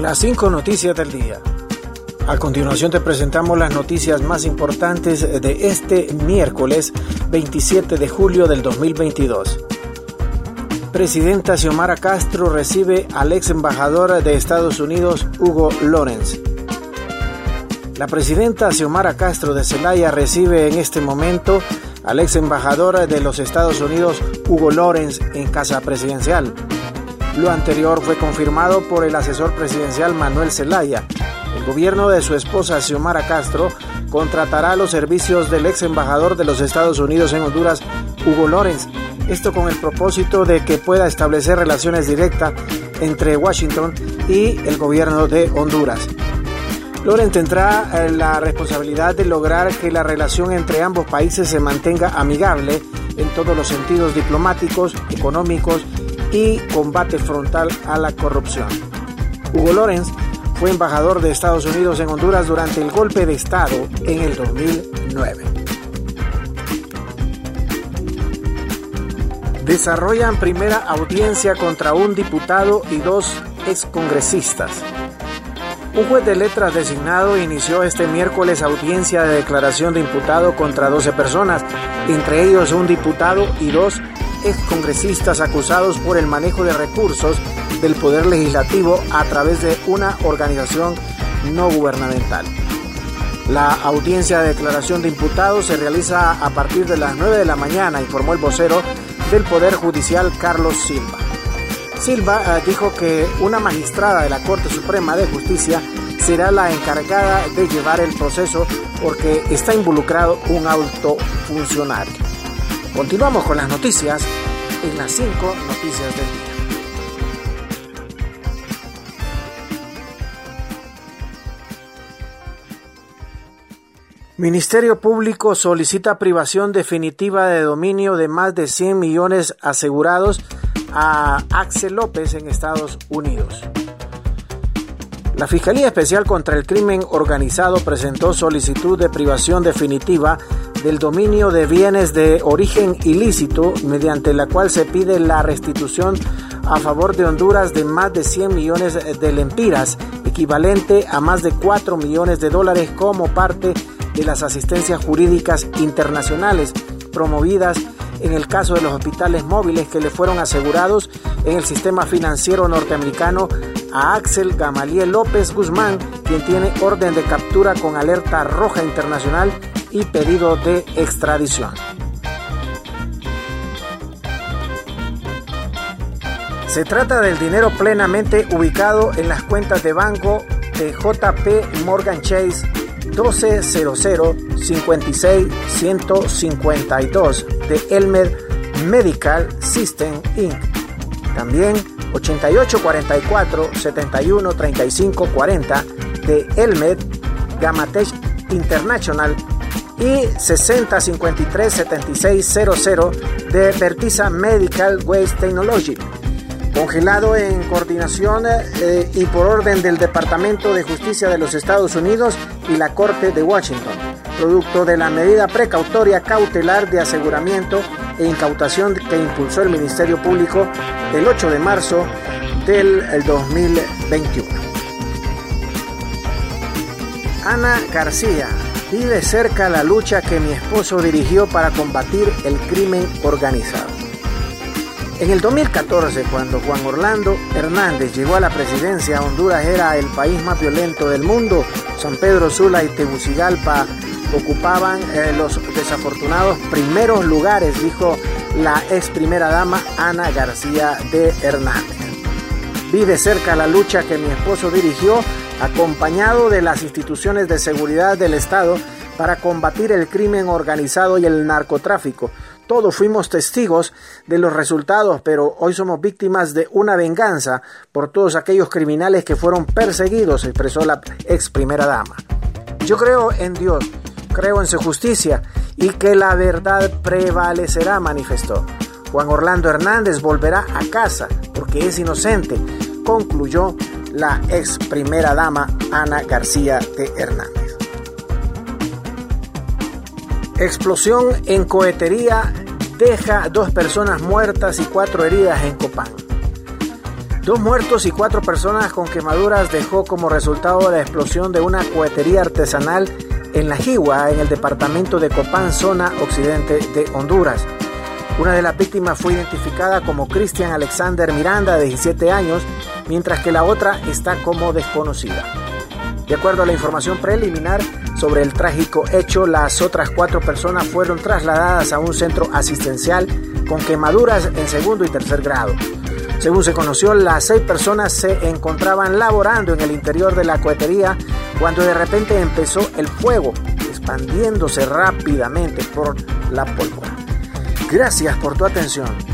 Las cinco noticias del día. A continuación te presentamos las noticias más importantes de este miércoles 27 de julio del 2022. Presidenta Xiomara Castro recibe al ex embajador de Estados Unidos Hugo Lorenz. La presidenta Xiomara Castro de Celaya recibe en este momento al ex embajador de los Estados Unidos Hugo Lorenz en casa presidencial. Lo anterior fue confirmado por el asesor presidencial Manuel Zelaya. El gobierno de su esposa Xiomara Castro contratará los servicios del ex embajador de los Estados Unidos en Honduras, Hugo Lorenz. Esto con el propósito de que pueda establecer relaciones directas entre Washington y el gobierno de Honduras. Lorenz tendrá eh, la responsabilidad de lograr que la relación entre ambos países se mantenga amigable en todos los sentidos diplomáticos, económicos y combate frontal a la corrupción. Hugo Lorenz fue embajador de Estados Unidos en Honduras durante el golpe de Estado en el 2009. Desarrollan primera audiencia contra un diputado y dos excongresistas. Un juez de letras designado inició este miércoles audiencia de declaración de imputado contra 12 personas, entre ellos un diputado y dos excongresistas acusados por el manejo de recursos del Poder Legislativo a través de una organización no gubernamental. La audiencia de declaración de imputados se realiza a partir de las 9 de la mañana, informó el vocero del Poder Judicial Carlos Silva. Silva eh, dijo que una magistrada de la Corte Suprema de Justicia será la encargada de llevar el proceso porque está involucrado un alto funcionario. Continuamos con las noticias en las 5 noticias del día. Ministerio Público solicita privación definitiva de dominio de más de 100 millones asegurados a Axel López en Estados Unidos. La Fiscalía Especial contra el Crimen Organizado presentó solicitud de privación definitiva del dominio de bienes de origen ilícito, mediante la cual se pide la restitución a favor de Honduras de más de 100 millones de lempiras, equivalente a más de 4 millones de dólares como parte de las asistencias jurídicas internacionales promovidas en el caso de los hospitales móviles que le fueron asegurados en el sistema financiero norteamericano a Axel Gamaliel López Guzmán, quien tiene orden de captura con alerta roja internacional y pedido de extradición. Se trata del dinero plenamente ubicado en las cuentas de banco de JP Morgan Chase 1200 56 152 de Elmer Medical System Inc. También 8844 71 35 40 de Elmed Gamatech International y 6053-7600 de Vertisa Medical Waste Technology, congelado en coordinación eh, y por orden del Departamento de Justicia de los Estados Unidos y la Corte de Washington, producto de la medida precautoria cautelar de aseguramiento e incautación que impulsó el Ministerio Público el 8 de marzo del 2021. Ana García, vive cerca la lucha que mi esposo dirigió para combatir el crimen organizado. En el 2014, cuando Juan Orlando Hernández llegó a la presidencia, Honduras era el país más violento del mundo. San Pedro Sula y Tegucigalpa ocupaban eh, los desafortunados primeros lugares, dijo la ex primera dama Ana García de Hernández. Vi de cerca la lucha que mi esposo dirigió acompañado de las instituciones de seguridad del Estado para combatir el crimen organizado y el narcotráfico. Todos fuimos testigos de los resultados, pero hoy somos víctimas de una venganza por todos aquellos criminales que fueron perseguidos, expresó la ex primera dama. Yo creo en Dios, creo en su justicia y que la verdad prevalecerá, manifestó. Juan Orlando Hernández volverá a casa porque es inocente, concluyó la ex primera dama Ana García de Hernández. Explosión en cohetería deja dos personas muertas y cuatro heridas en Copán. Dos muertos y cuatro personas con quemaduras dejó como resultado la explosión de una cohetería artesanal en La Jigua, en el departamento de Copán, zona occidente de Honduras. Una de las víctimas fue identificada como Cristian Alexander Miranda, de 17 años, mientras que la otra está como desconocida. De acuerdo a la información preliminar sobre el trágico hecho, las otras cuatro personas fueron trasladadas a un centro asistencial con quemaduras en segundo y tercer grado. Según se conoció, las seis personas se encontraban laborando en el interior de la cohetería cuando de repente empezó el fuego, expandiéndose rápidamente por la pólvora. Gracias por tu atención.